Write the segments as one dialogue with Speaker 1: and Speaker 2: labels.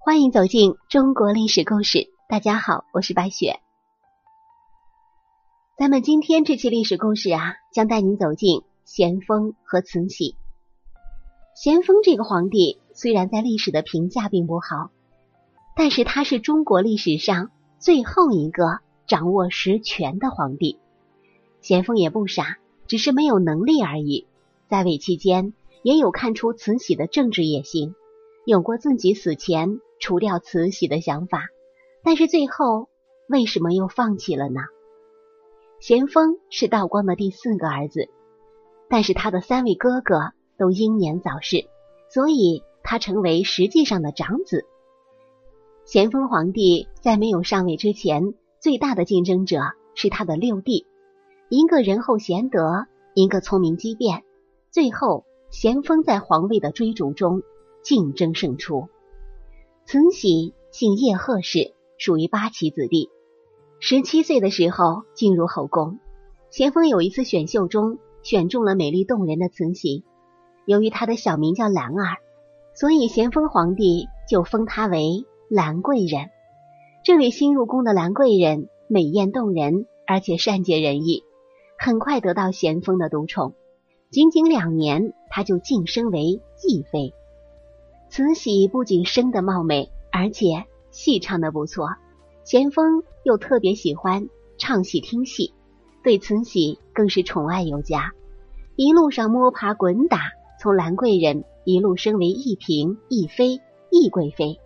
Speaker 1: 欢迎走进中国历史故事。大家好，我是白雪。咱们今天这期历史故事啊，将带您走进咸丰和慈禧。咸丰这个皇帝虽然在历史的评价并不好，但是他是中国历史上最后一个掌握实权的皇帝。咸丰也不傻，只是没有能力而已。在位期间，也有看出慈禧的政治野心，有过自己死前。除掉慈禧的想法，但是最后为什么又放弃了呢？咸丰是道光的第四个儿子，但是他的三位哥哥都英年早逝，所以他成为实际上的长子。咸丰皇帝在没有上位之前，最大的竞争者是他的六弟，一个仁厚贤德，一个聪明机变。最后，咸丰在皇位的追逐中竞争胜出。慈禧姓叶赫氏，属于八旗子弟。十七岁的时候进入后宫。咸丰有一次选秀中选中了美丽动人的慈禧，由于她的小名叫兰儿，所以咸丰皇帝就封她为兰贵人。这位新入宫的兰贵人美艳动人，而且善解人意，很快得到咸丰的独宠。仅仅两年，她就晋升为懿妃。慈禧不仅生得貌美，而且戏唱的不错。咸丰又特别喜欢唱戏听戏，对慈禧更是宠爱有加。一路上摸爬滚打，从兰贵人一路升为一嫔、一妃、一贵妃，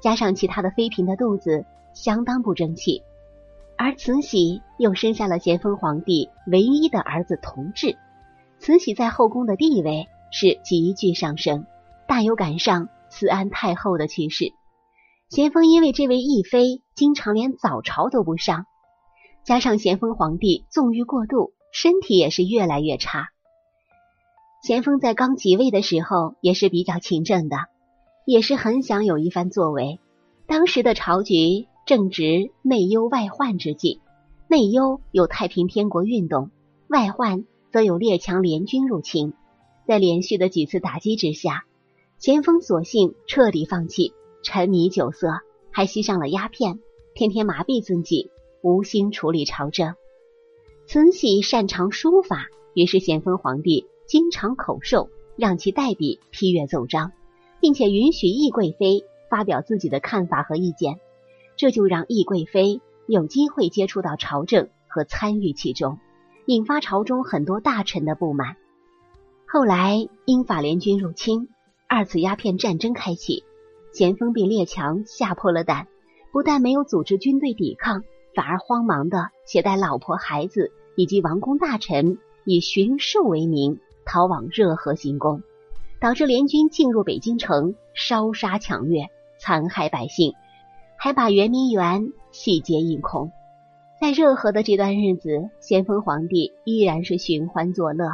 Speaker 1: 加上其他的妃嫔的肚子相当不争气。而慈禧又生下了咸丰皇帝唯一的儿子同治，慈禧在后宫的地位是急剧上升。大有赶上慈安太后的趋势。咸丰因为这位懿妃经常连早朝都不上，加上咸丰皇帝纵欲过度，身体也是越来越差。咸丰在刚即位的时候也是比较勤政的，也是很想有一番作为。当时的朝局正值内忧外患之际，内忧有太平天国运动，外患则有列强联军入侵。在连续的几次打击之下。咸丰索性彻底放弃，沉迷酒色，还吸上了鸦片，天天麻痹自己，无心处理朝政。慈禧擅长书法，于是咸丰皇帝经常口授，让其代笔批阅奏章，并且允许懿贵妃发表自己的看法和意见，这就让懿贵妃有机会接触到朝政和参与其中，引发朝中很多大臣的不满。后来英法联军入侵。二次鸦片战争开启，咸丰被列强吓破了胆，不但没有组织军队抵抗，反而慌忙的携带老婆孩子以及王公大臣，以巡狩为名逃往热河行宫，导致联军进入北京城，烧杀抢掠，残害百姓，还把圆明园洗劫一空。在热河的这段日子，咸丰皇帝依然是寻欢作乐，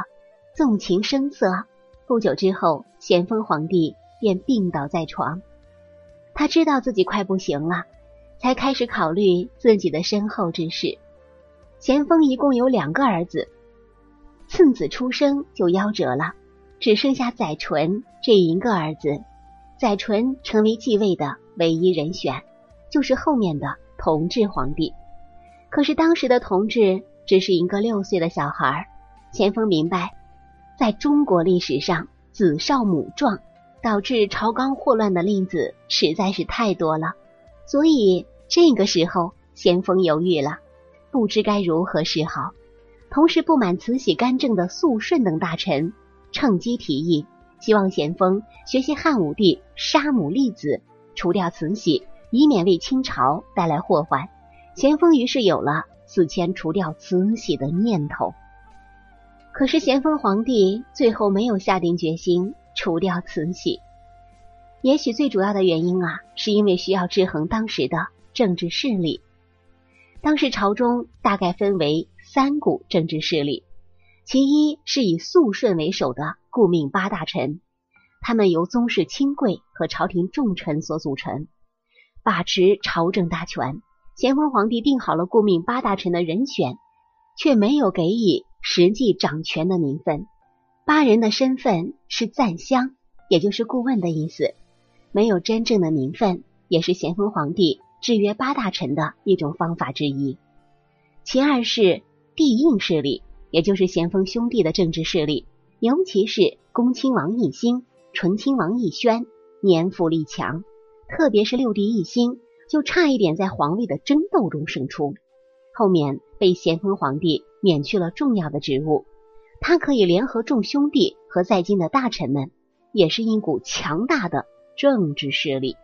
Speaker 1: 纵情声色。不久之后，咸丰皇帝便病倒在床。他知道自己快不行了，才开始考虑自己的身后之事。咸丰一共有两个儿子，次子出生就夭折了，只剩下载淳这一个儿子。载淳成为继位的唯一人选，就是后面的同治皇帝。可是当时的同治只是一个六岁的小孩，咸丰明白。在中国历史上，子少母壮导致朝纲祸乱的例子实在是太多了，所以这个时候咸丰犹豫了，不知该如何是好。同时，不满慈禧干政的肃顺等大臣趁机提议，希望咸丰学习汉武帝杀母立子，除掉慈禧，以免为清朝带来祸患。咸丰于是有了死前除掉慈禧的念头。可是咸丰皇帝最后没有下定决心除掉慈禧，也许最主要的原因啊，是因为需要制衡当时的政治势力。当时朝中大概分为三股政治势力，其一是以肃顺为首的顾命八大臣，他们由宗室亲贵和朝廷重臣所组成，把持朝政大权。咸丰皇帝定好了顾命八大臣的人选，却没有给予。实际掌权的名分，八人的身份是赞襄，也就是顾问的意思，没有真正的名分，也是咸丰皇帝制约八大臣的一种方法之一。其二是帝印势力，也就是咸丰兄弟的政治势力，尤其是恭亲王奕欣、醇亲王奕轩，年富力强。特别是六弟奕欣，就差一点在皇位的争斗中胜出，后面被咸丰皇帝免去了重要的职务。他可以联合众兄弟和在京的大臣们，也是一股强大的政治势力。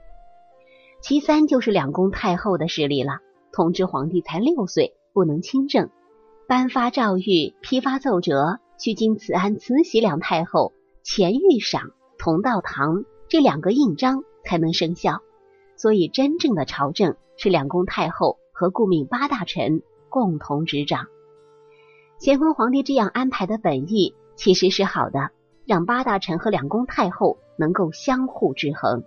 Speaker 1: 其三就是两宫太后的势力了。同治皇帝才六岁，不能亲政，颁发诏谕、批发奏折，需经慈安、慈禧两太后钱御赏、同道堂这两个印章才能生效。所以，真正的朝政是两宫太后和顾命八大臣共同执掌。咸丰皇帝这样安排的本意其实是好的，让八大臣和两宫太后能够相互制衡，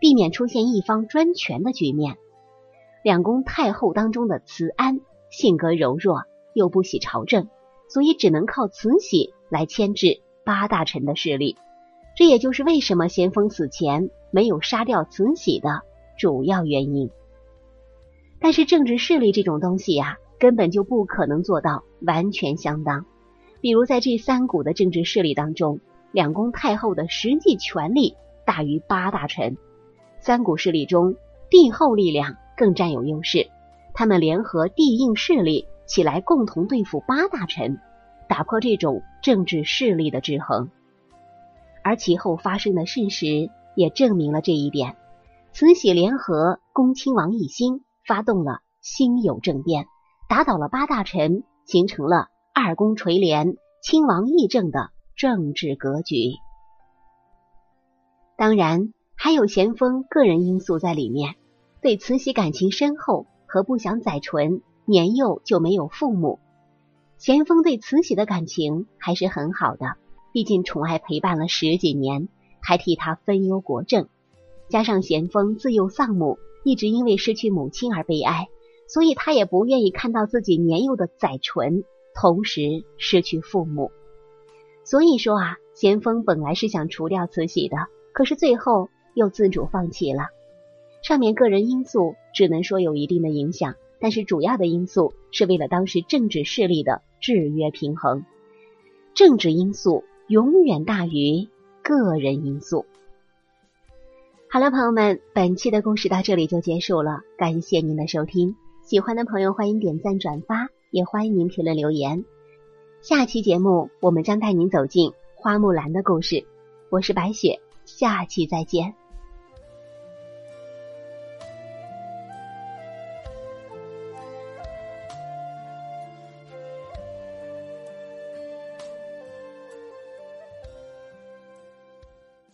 Speaker 1: 避免出现一方专权的局面。两宫太后当中的慈安性格柔弱，又不喜朝政，所以只能靠慈禧来牵制八大臣的势力。这也就是为什么咸丰死前没有杀掉慈禧的主要原因。但是政治势力这种东西呀。根本就不可能做到完全相当。比如在这三股的政治势力当中，两宫太后的实际权力大于八大臣；三股势力中，帝后力量更占有优势。他们联合帝印势力起来，共同对付八大臣，打破这种政治势力的制衡。而其后发生的事实也证明了这一点。慈禧联合恭亲王奕欣，发动了辛酉政变。打倒了八大臣，形成了二宫垂帘、亲王议政的政治格局。当然，还有咸丰个人因素在里面。对慈禧感情深厚和不想载淳年幼就没有父母，咸丰对慈禧的感情还是很好的。毕竟宠爱陪伴了十几年，还替他分忧国政。加上咸丰自幼丧母，一直因为失去母亲而悲哀。所以他也不愿意看到自己年幼的载淳同时失去父母。所以说啊，咸丰本来是想除掉慈禧的，可是最后又自主放弃了。上面个人因素只能说有一定的影响，但是主要的因素是为了当时政治势力的制约平衡。政治因素永远大于个人因素。好了，朋友们，本期的故事到这里就结束了，感谢您的收听。喜欢的朋友欢迎点赞转发，也欢迎您评论留言。下期节目我们将带您走进花木兰的故事。我是白雪，下期再见。